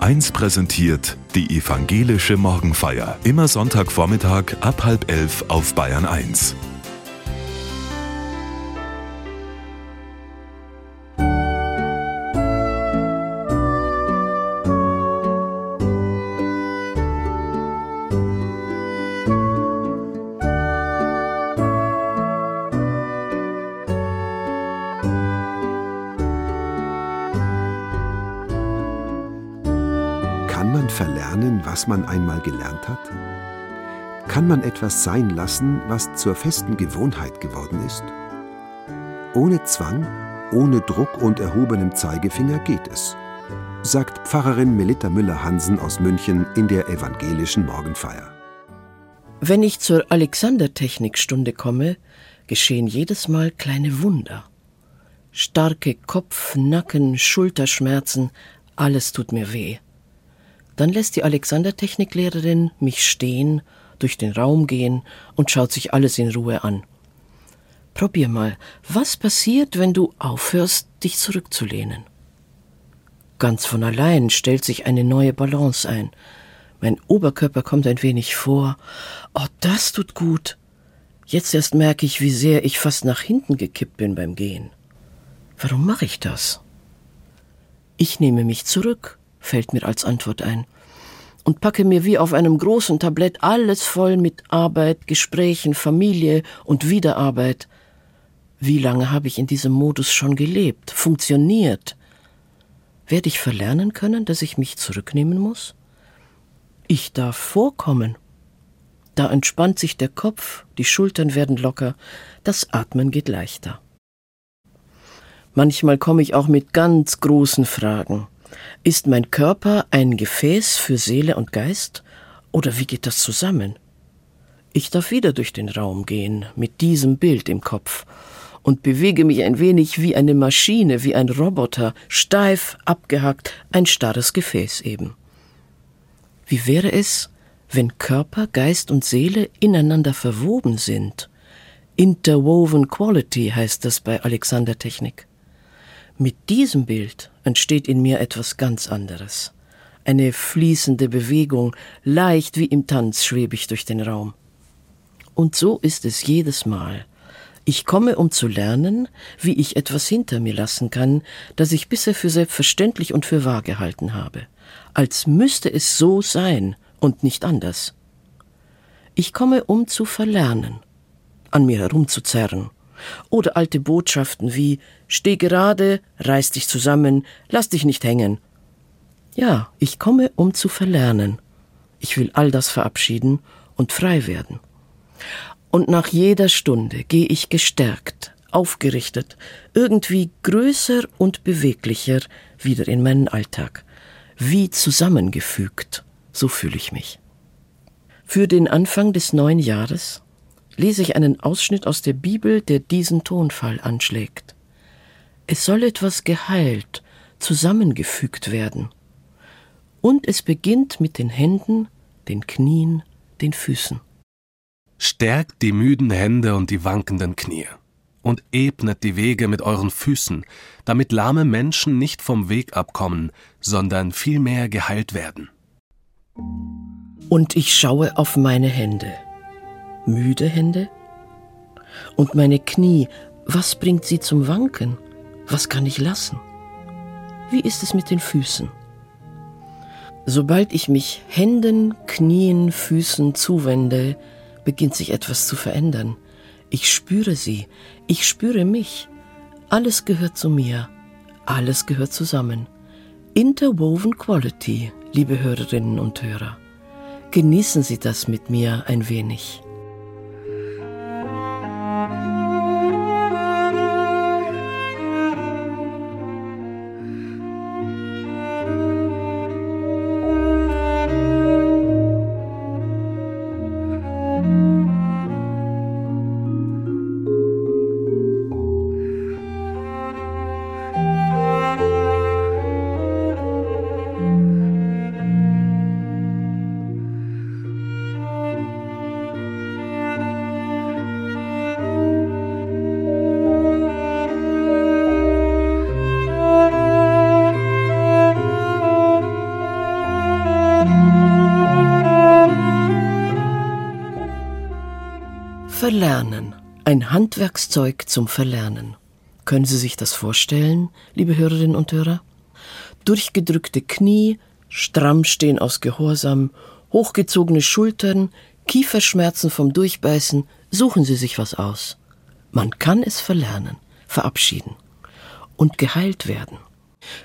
1 präsentiert die evangelische Morgenfeier. Immer Sonntagvormittag ab halb elf auf Bayern 1. man einmal gelernt hat? Kann man etwas sein lassen, was zur festen Gewohnheit geworden ist? Ohne Zwang, ohne Druck und erhobenem Zeigefinger geht es, sagt Pfarrerin Melitta Müller-Hansen aus München in der evangelischen Morgenfeier. Wenn ich zur Alexander-Technikstunde komme, geschehen jedes Mal kleine Wunder. Starke Kopf-, Nacken-, Schulterschmerzen, alles tut mir weh. Dann lässt die Alexander-Techniklehrerin mich stehen, durch den Raum gehen und schaut sich alles in Ruhe an. Probier mal, was passiert, wenn du aufhörst, dich zurückzulehnen? Ganz von allein stellt sich eine neue Balance ein. Mein Oberkörper kommt ein wenig vor. Oh, das tut gut. Jetzt erst merke ich, wie sehr ich fast nach hinten gekippt bin beim Gehen. Warum mache ich das? Ich nehme mich zurück, fällt mir als Antwort ein, und packe mir wie auf einem großen Tablett alles voll mit Arbeit, Gesprächen, Familie und Wiederarbeit. Wie lange habe ich in diesem Modus schon gelebt, funktioniert? Werde ich verlernen können, dass ich mich zurücknehmen muss? Ich darf vorkommen. Da entspannt sich der Kopf, die Schultern werden locker, das Atmen geht leichter. Manchmal komme ich auch mit ganz großen Fragen. Ist mein Körper ein Gefäß für Seele und Geist? Oder wie geht das zusammen? Ich darf wieder durch den Raum gehen, mit diesem Bild im Kopf, und bewege mich ein wenig wie eine Maschine, wie ein Roboter, steif, abgehackt, ein starres Gefäß eben. Wie wäre es, wenn Körper, Geist und Seele ineinander verwoben sind? Interwoven Quality heißt das bei Alexander Technik. Mit diesem Bild entsteht in mir etwas ganz anderes. Eine fließende Bewegung, leicht wie im Tanz schwebe ich durch den Raum. Und so ist es jedes Mal. Ich komme, um zu lernen, wie ich etwas hinter mir lassen kann, das ich bisher für selbstverständlich und für wahr gehalten habe, als müsste es so sein und nicht anders. Ich komme, um zu verlernen, an mir herumzuzerren, oder alte Botschaften wie Steh gerade, reiß dich zusammen, lass dich nicht hängen. Ja, ich komme, um zu verlernen. Ich will all das verabschieden und frei werden. Und nach jeder Stunde gehe ich gestärkt, aufgerichtet, irgendwie größer und beweglicher wieder in meinen Alltag. Wie zusammengefügt, so fühle ich mich. Für den Anfang des neuen Jahres lese ich einen Ausschnitt aus der Bibel, der diesen Tonfall anschlägt. Es soll etwas geheilt, zusammengefügt werden. Und es beginnt mit den Händen, den Knien, den Füßen. Stärkt die müden Hände und die wankenden Knie und ebnet die Wege mit euren Füßen, damit lahme Menschen nicht vom Weg abkommen, sondern vielmehr geheilt werden. Und ich schaue auf meine Hände müde Hände? Und meine Knie, was bringt sie zum Wanken? Was kann ich lassen? Wie ist es mit den Füßen? Sobald ich mich Händen, Knien, Füßen zuwende, beginnt sich etwas zu verändern. Ich spüre sie, ich spüre mich. Alles gehört zu mir, alles gehört zusammen. Interwoven Quality, liebe Hörerinnen und Hörer. Genießen Sie das mit mir ein wenig. Handwerkszeug zum Verlernen. Können Sie sich das vorstellen, liebe Hörerinnen und Hörer? Durchgedrückte Knie, stramm stehen aus Gehorsam, hochgezogene Schultern, Kieferschmerzen vom Durchbeißen, suchen Sie sich was aus. Man kann es verlernen, verabschieden und geheilt werden.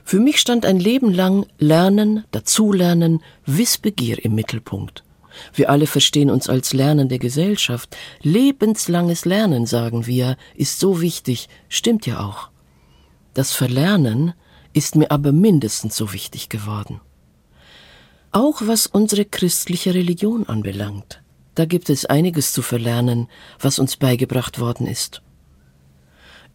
Für mich stand ein Leben lang Lernen, Dazulernen, Wissbegier im Mittelpunkt. Wir alle verstehen uns als lernende Gesellschaft. Lebenslanges Lernen, sagen wir, ist so wichtig, stimmt ja auch. Das Verlernen ist mir aber mindestens so wichtig geworden. Auch was unsere christliche Religion anbelangt. Da gibt es einiges zu verlernen, was uns beigebracht worden ist.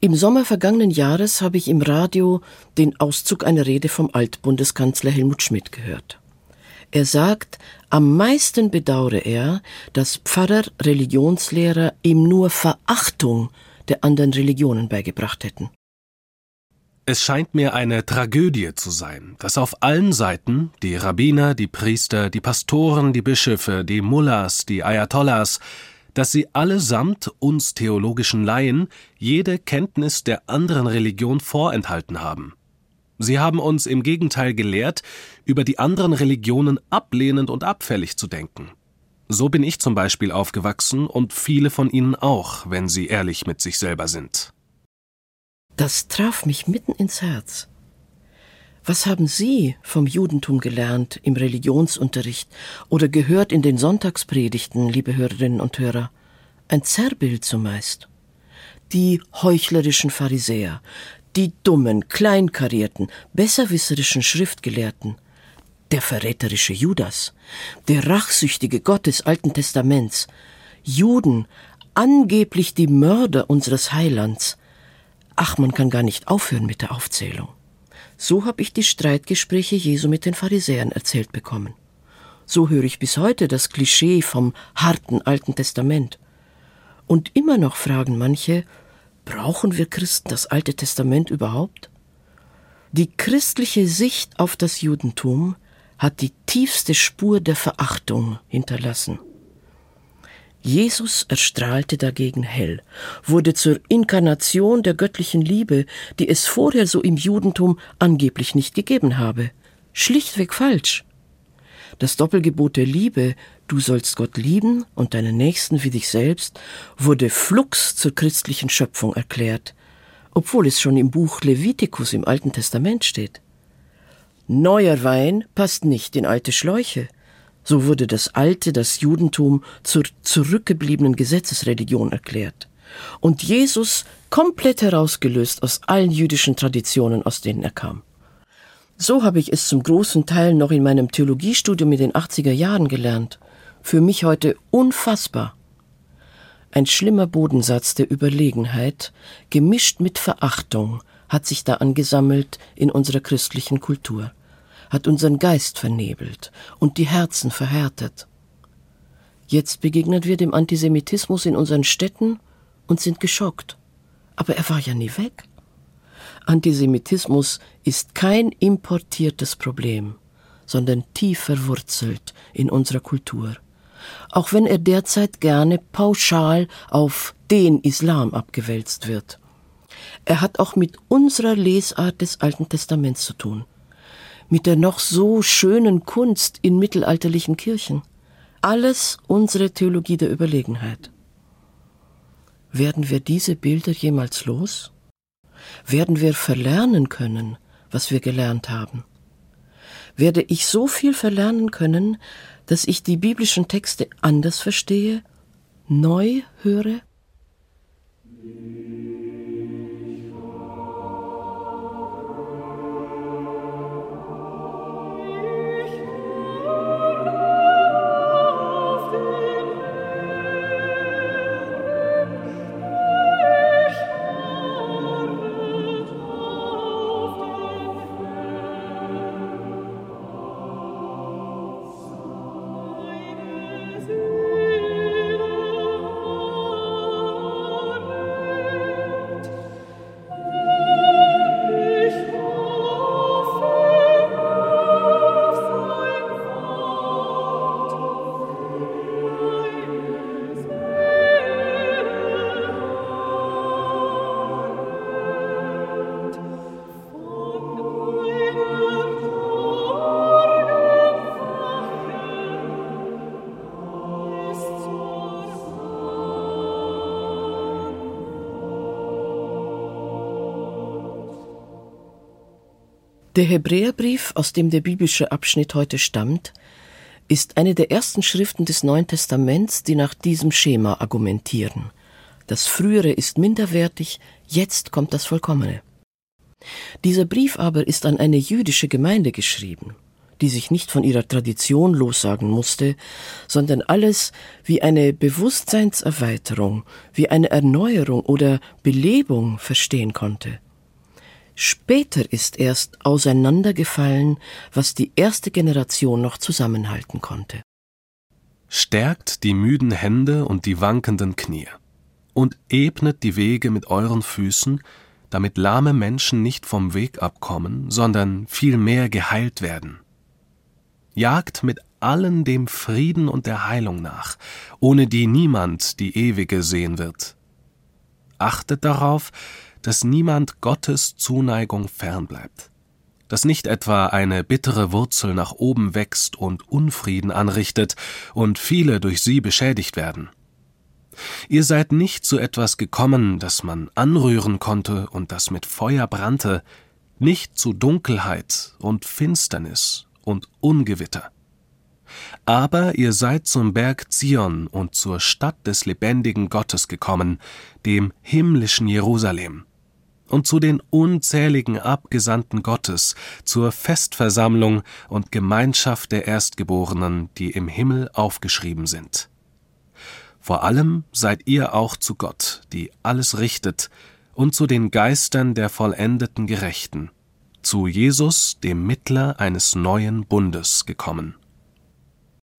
Im Sommer vergangenen Jahres habe ich im Radio den Auszug einer Rede vom Altbundeskanzler Helmut Schmidt gehört. Er sagt, am meisten bedauere er, dass Pfarrer, Religionslehrer ihm nur Verachtung der anderen Religionen beigebracht hätten. Es scheint mir eine Tragödie zu sein, dass auf allen Seiten die Rabbiner, die Priester, die Pastoren, die Bischöfe, die Mullahs, die Ayatollahs, dass sie allesamt uns theologischen Laien jede Kenntnis der anderen Religion vorenthalten haben. Sie haben uns im Gegenteil gelehrt, über die anderen Religionen ablehnend und abfällig zu denken. So bin ich zum Beispiel aufgewachsen und viele von Ihnen auch, wenn Sie ehrlich mit sich selber sind. Das traf mich mitten ins Herz. Was haben Sie vom Judentum gelernt im Religionsunterricht oder gehört in den Sonntagspredigten, liebe Hörerinnen und Hörer? Ein Zerrbild zumeist. Die heuchlerischen Pharisäer, die dummen, kleinkarierten, besserwisserischen Schriftgelehrten, der verräterische Judas, der rachsüchtige Gott des Alten Testaments, Juden, angeblich die Mörder unseres Heilands. Ach, man kann gar nicht aufhören mit der Aufzählung. So habe ich die Streitgespräche Jesu mit den Pharisäern erzählt bekommen. So höre ich bis heute das Klischee vom harten Alten Testament. Und immer noch fragen manche, Brauchen wir Christen das Alte Testament überhaupt? Die christliche Sicht auf das Judentum hat die tiefste Spur der Verachtung hinterlassen. Jesus erstrahlte dagegen hell, wurde zur Inkarnation der göttlichen Liebe, die es vorher so im Judentum angeblich nicht gegeben habe. Schlichtweg falsch. Das Doppelgebot der Liebe, du sollst Gott lieben und deinen Nächsten wie dich selbst, wurde flugs zur christlichen Schöpfung erklärt, obwohl es schon im Buch Levitikus im Alten Testament steht. Neuer Wein passt nicht in alte Schläuche. So wurde das Alte, das Judentum, zur zurückgebliebenen Gesetzesreligion erklärt. Und Jesus komplett herausgelöst aus allen jüdischen Traditionen, aus denen er kam. So habe ich es zum großen Teil noch in meinem Theologiestudium in den 80er Jahren gelernt. Für mich heute unfassbar. Ein schlimmer Bodensatz der Überlegenheit, gemischt mit Verachtung, hat sich da angesammelt in unserer christlichen Kultur, hat unseren Geist vernebelt und die Herzen verhärtet. Jetzt begegnen wir dem Antisemitismus in unseren Städten und sind geschockt. Aber er war ja nie weg. Antisemitismus ist kein importiertes Problem, sondern tief verwurzelt in unserer Kultur, auch wenn er derzeit gerne pauschal auf den Islam abgewälzt wird. Er hat auch mit unserer Lesart des Alten Testaments zu tun, mit der noch so schönen Kunst in mittelalterlichen Kirchen. Alles unsere Theologie der Überlegenheit. Werden wir diese Bilder jemals los? werden wir verlernen können, was wir gelernt haben. Werde ich so viel verlernen können, dass ich die biblischen Texte anders verstehe, neu höre? Der Hebräerbrief, aus dem der biblische Abschnitt heute stammt, ist eine der ersten Schriften des Neuen Testaments, die nach diesem Schema argumentieren. Das Frühere ist minderwertig, jetzt kommt das Vollkommene. Dieser Brief aber ist an eine jüdische Gemeinde geschrieben, die sich nicht von ihrer Tradition lossagen musste, sondern alles wie eine Bewusstseinserweiterung, wie eine Erneuerung oder Belebung verstehen konnte. Später ist erst auseinandergefallen, was die erste Generation noch zusammenhalten konnte. Stärkt die müden Hände und die wankenden Knie und ebnet die Wege mit euren Füßen, damit lahme Menschen nicht vom Weg abkommen, sondern vielmehr geheilt werden. Jagt mit allen dem Frieden und der Heilung nach, ohne die niemand die ewige sehen wird. Achtet darauf, dass niemand Gottes Zuneigung fernbleibt, dass nicht etwa eine bittere Wurzel nach oben wächst und Unfrieden anrichtet und viele durch sie beschädigt werden. Ihr seid nicht zu etwas gekommen, das man anrühren konnte und das mit Feuer brannte, nicht zu Dunkelheit und Finsternis und Ungewitter. Aber ihr seid zum Berg Zion und zur Stadt des lebendigen Gottes gekommen, dem himmlischen Jerusalem, und zu den unzähligen Abgesandten Gottes, zur Festversammlung und Gemeinschaft der Erstgeborenen, die im Himmel aufgeschrieben sind. Vor allem seid ihr auch zu Gott, die alles richtet, und zu den Geistern der vollendeten Gerechten, zu Jesus, dem Mittler eines neuen Bundes, gekommen.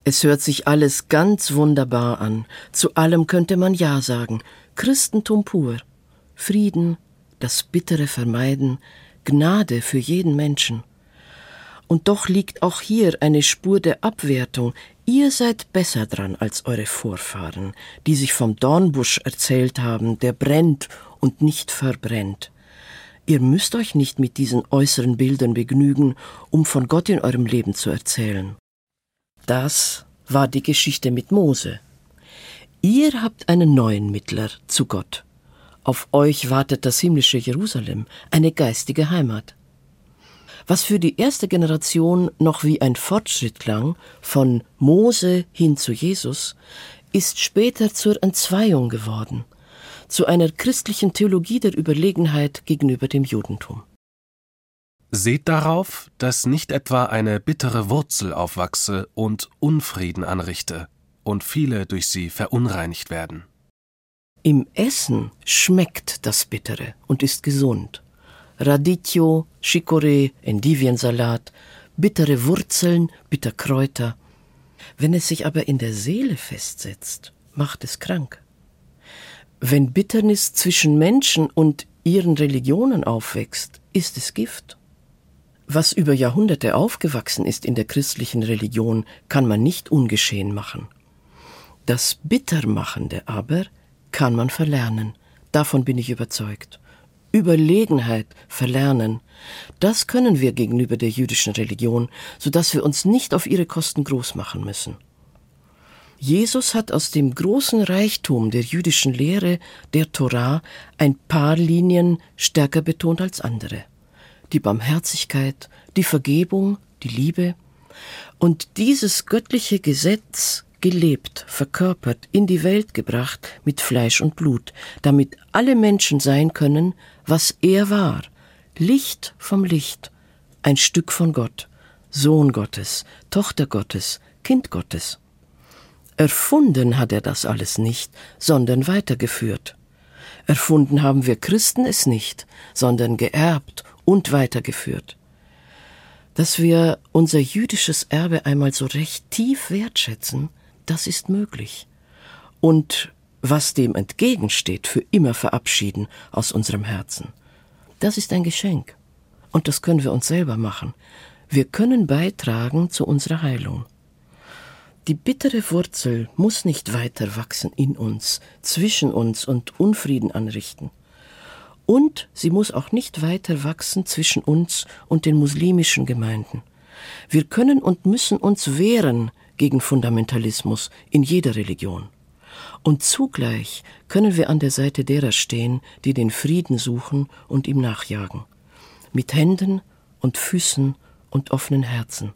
Es hört sich alles ganz wunderbar an. Zu allem könnte man Ja sagen. Christentum pur. Frieden, das Bittere vermeiden, Gnade für jeden Menschen. Und doch liegt auch hier eine Spur der Abwertung. Ihr seid besser dran als eure Vorfahren, die sich vom Dornbusch erzählt haben, der brennt und nicht verbrennt. Ihr müsst euch nicht mit diesen äußeren Bildern begnügen, um von Gott in eurem Leben zu erzählen. Das war die Geschichte mit Mose. Ihr habt einen neuen Mittler zu Gott. Auf euch wartet das himmlische Jerusalem, eine geistige Heimat. Was für die erste Generation noch wie ein Fortschritt klang, von Mose hin zu Jesus, ist später zur Entzweiung geworden, zu einer christlichen Theologie der Überlegenheit gegenüber dem Judentum. Seht darauf, dass nicht etwa eine bittere Wurzel aufwachse und Unfrieden anrichte und viele durch sie verunreinigt werden. Im Essen schmeckt das Bittere und ist gesund. Radicchio, Chicorée, Endiviensalat, bittere Wurzeln, Bitterkräuter. Wenn es sich aber in der Seele festsetzt, macht es krank. Wenn Bitternis zwischen Menschen und ihren Religionen aufwächst, ist es Gift. Was über Jahrhunderte aufgewachsen ist in der christlichen Religion, kann man nicht ungeschehen machen. Das Bittermachende aber kann man verlernen. Davon bin ich überzeugt. Überlegenheit verlernen. Das können wir gegenüber der jüdischen Religion, so dass wir uns nicht auf ihre Kosten groß machen müssen. Jesus hat aus dem großen Reichtum der jüdischen Lehre, der Torah, ein paar Linien stärker betont als andere. Die Barmherzigkeit, die Vergebung, die Liebe. Und dieses göttliche Gesetz gelebt, verkörpert, in die Welt gebracht mit Fleisch und Blut, damit alle Menschen sein können, was er war, Licht vom Licht, ein Stück von Gott, Sohn Gottes, Tochter Gottes, Kind Gottes. Erfunden hat er das alles nicht, sondern weitergeführt. Erfunden haben wir Christen es nicht, sondern geerbt und weitergeführt dass wir unser jüdisches Erbe einmal so recht tief wertschätzen, das ist möglich. Und was dem entgegensteht, für immer verabschieden aus unserem Herzen. Das ist ein Geschenk. Und das können wir uns selber machen. Wir können beitragen zu unserer Heilung. Die bittere Wurzel muss nicht weiter wachsen in uns, zwischen uns und Unfrieden anrichten. Und sie muss auch nicht weiter wachsen zwischen uns und den muslimischen Gemeinden. Wir können und müssen uns wehren gegen Fundamentalismus in jeder Religion. Und zugleich können wir an der Seite derer stehen, die den Frieden suchen und ihm nachjagen. Mit Händen und Füßen und offenen Herzen.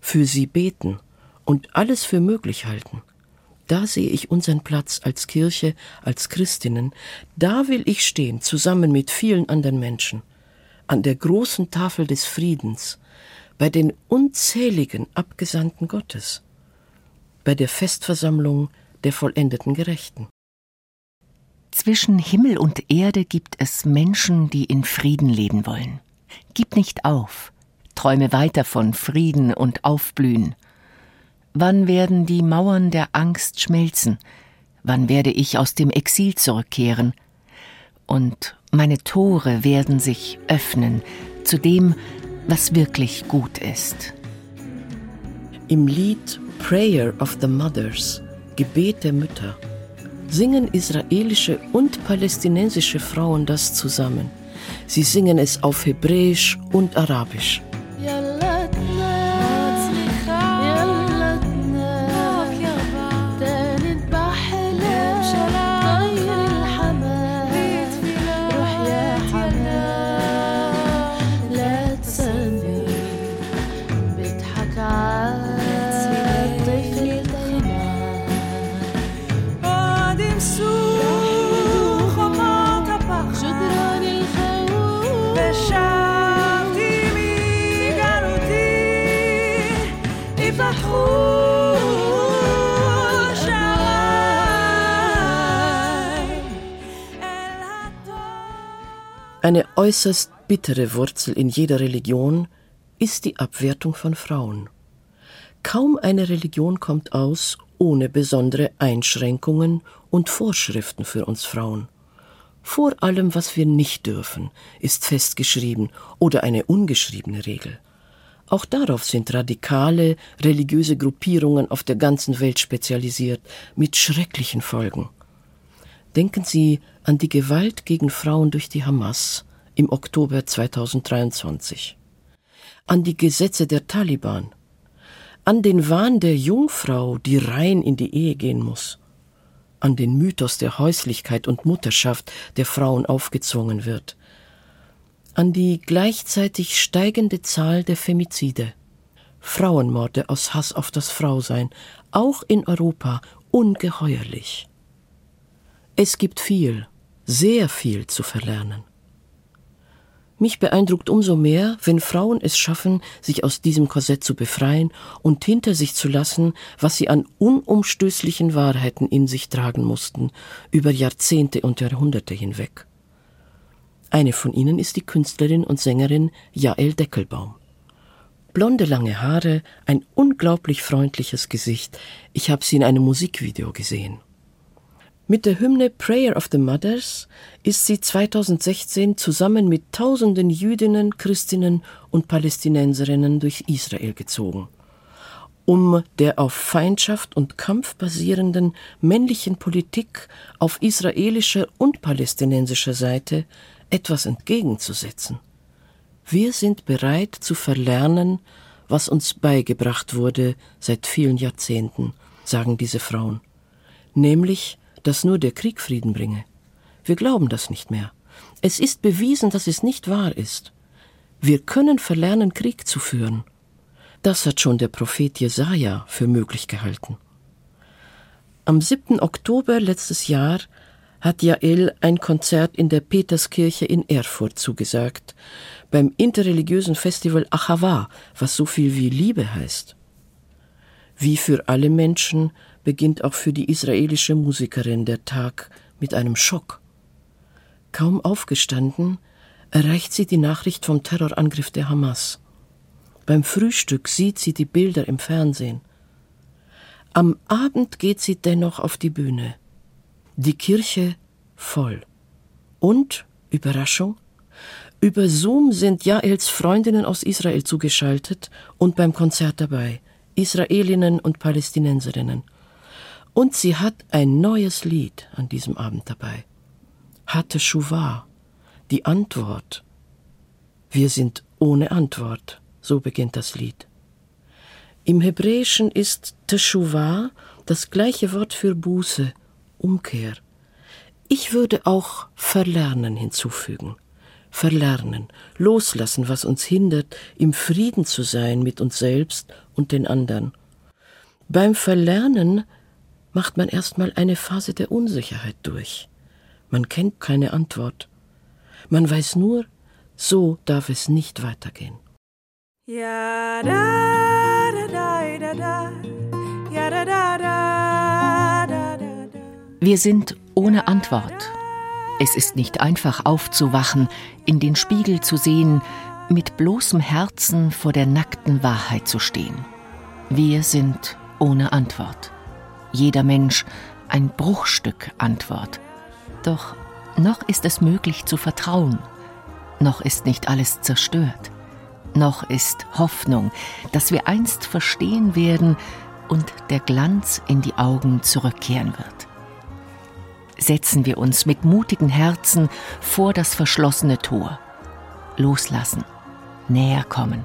Für sie beten und alles für möglich halten. Da sehe ich unseren Platz als Kirche, als Christinnen. Da will ich stehen, zusammen mit vielen anderen Menschen. An der großen Tafel des Friedens, bei den unzähligen Abgesandten Gottes, bei der Festversammlung der vollendeten Gerechten. Zwischen Himmel und Erde gibt es Menschen, die in Frieden leben wollen. Gib nicht auf, träume weiter von Frieden und Aufblühen. Wann werden die Mauern der Angst schmelzen? Wann werde ich aus dem Exil zurückkehren? Und meine Tore werden sich öffnen zu dem, was wirklich gut ist. Im Lied Prayer of the Mothers, Gebet der Mütter, singen israelische und palästinensische Frauen das zusammen. Sie singen es auf Hebräisch und Arabisch. Eine äußerst bittere Wurzel in jeder Religion ist die Abwertung von Frauen. Kaum eine Religion kommt aus ohne besondere Einschränkungen und Vorschriften für uns Frauen. Vor allem, was wir nicht dürfen, ist festgeschrieben oder eine ungeschriebene Regel. Auch darauf sind radikale religiöse Gruppierungen auf der ganzen Welt spezialisiert, mit schrecklichen Folgen. Denken Sie an die Gewalt gegen Frauen durch die Hamas im Oktober 2023, an die Gesetze der Taliban, an den Wahn der Jungfrau, die rein in die Ehe gehen muss, an den Mythos der Häuslichkeit und Mutterschaft, der Frauen aufgezwungen wird, an die gleichzeitig steigende Zahl der Femizide, Frauenmorde aus Hass auf das Frausein, auch in Europa ungeheuerlich. Es gibt viel, sehr viel zu verlernen. Mich beeindruckt umso mehr, wenn Frauen es schaffen, sich aus diesem Korsett zu befreien und hinter sich zu lassen, was sie an unumstößlichen Wahrheiten in sich tragen mussten, über Jahrzehnte und Jahrhunderte hinweg. Eine von ihnen ist die Künstlerin und Sängerin Jael Deckelbaum. Blonde lange Haare, ein unglaublich freundliches Gesicht. Ich habe sie in einem Musikvideo gesehen. Mit der Hymne Prayer of the Mothers ist sie 2016 zusammen mit tausenden Jüdinnen, Christinnen und Palästinenserinnen durch Israel gezogen, um der auf Feindschaft und Kampf basierenden männlichen Politik auf israelischer und palästinensischer Seite etwas entgegenzusetzen. Wir sind bereit zu verlernen, was uns beigebracht wurde seit vielen Jahrzehnten, sagen diese Frauen, nämlich dass nur der Krieg Frieden bringe. Wir glauben das nicht mehr. Es ist bewiesen, dass es nicht wahr ist. Wir können verlernen, Krieg zu führen. Das hat schon der Prophet Jesaja für möglich gehalten. Am 7. Oktober letztes Jahr hat Jael ein Konzert in der Peterskirche in Erfurt zugesagt, beim interreligiösen Festival Achava, was so viel wie Liebe heißt. Wie für alle Menschen beginnt auch für die israelische Musikerin der Tag mit einem Schock. Kaum aufgestanden, erreicht sie die Nachricht vom Terrorangriff der Hamas. Beim Frühstück sieht sie die Bilder im Fernsehen. Am Abend geht sie dennoch auf die Bühne. Die Kirche voll. Und, Überraschung, über Zoom sind Jaels Freundinnen aus Israel zugeschaltet und beim Konzert dabei, Israelinnen und Palästinenserinnen. Und sie hat ein neues Lied an diesem Abend dabei. Hatte Shuvah, die Antwort. Wir sind ohne Antwort, so beginnt das Lied. Im Hebräischen ist Teshuvah das gleiche Wort für Buße, Umkehr. Ich würde auch Verlernen hinzufügen. verlernen, loslassen, was uns hindert, im Frieden zu sein mit uns selbst und den anderen. Beim Verlernen macht man erstmal eine Phase der Unsicherheit durch. Man kennt keine Antwort. Man weiß nur, so darf es nicht weitergehen. Ja, da, da, da, da, ja, da, da, da, da, da. Wir sind ohne Antwort. Es ist nicht einfach aufzuwachen, in den Spiegel zu sehen, mit bloßem Herzen vor der nackten Wahrheit zu stehen. Wir sind ohne Antwort. Jeder Mensch ein Bruchstück Antwort. Doch noch ist es möglich zu vertrauen. Noch ist nicht alles zerstört. Noch ist Hoffnung, dass wir einst verstehen werden und der Glanz in die Augen zurückkehren wird setzen wir uns mit mutigen Herzen vor das verschlossene Tor. Loslassen, näher kommen,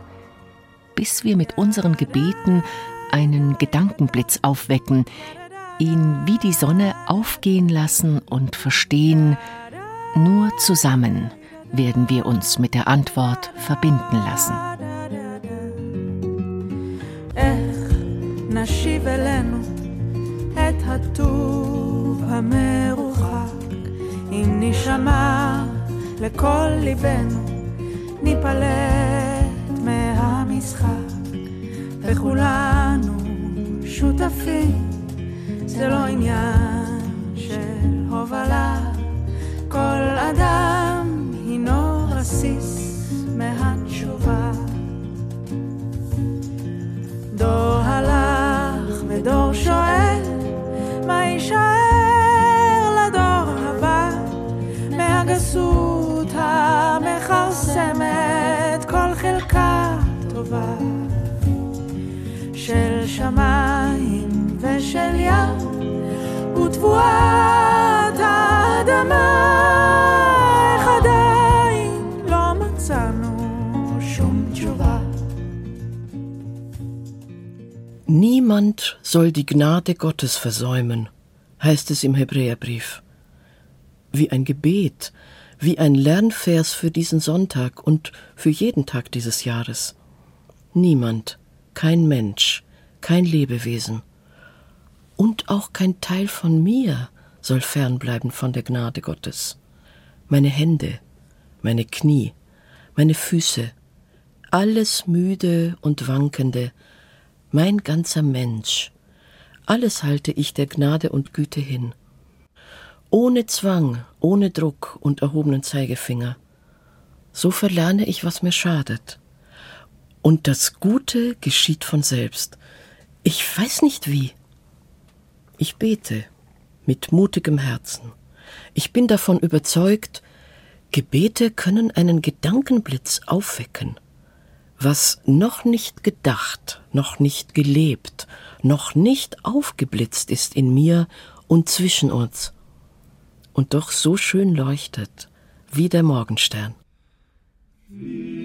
bis wir mit unseren Gebeten einen Gedankenblitz aufwecken, ihn wie die Sonne aufgehen lassen und verstehen, nur zusammen werden wir uns mit der Antwort verbinden lassen. נשיב אלינו את הטוב המרוחק אם נשמע לכל ליבנו, ניפלט מהמשחק, וכולנו שותפים, זה לא עניין של הובלה, כל אדם הינו רסיס מהתשובה. דור הלך ודור שואל, שמיים ושל ים ותבואת האדמה איך עדיין לא מצאנו שום תשובה Niemand soll die Gnade Gottes versäumen, heißt es im Hebräerbrief. Wie ein Gebet, wie ein Lernvers für diesen Sonntag und für jeden Tag dieses Jahres. Niemand, kein Mensch, kein Lebewesen und auch kein Teil von mir soll fernbleiben von der Gnade Gottes. Meine Hände, meine Knie, meine Füße, alles müde und wankende, mein ganzer Mensch, alles halte ich der Gnade und Güte hin ohne Zwang, ohne Druck und erhobenen Zeigefinger. So verlerne ich, was mir schadet. Und das Gute geschieht von selbst. Ich weiß nicht wie. Ich bete mit mutigem Herzen. Ich bin davon überzeugt, Gebete können einen Gedankenblitz aufwecken. Was noch nicht gedacht, noch nicht gelebt, noch nicht aufgeblitzt ist in mir und zwischen uns, und doch so schön leuchtet wie der Morgenstern. Wie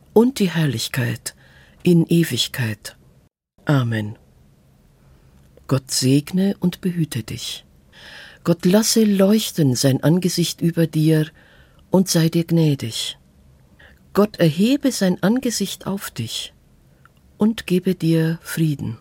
und die Herrlichkeit in Ewigkeit. Amen. Gott segne und behüte dich. Gott lasse leuchten sein Angesicht über dir und sei dir gnädig. Gott erhebe sein Angesicht auf dich und gebe dir Frieden.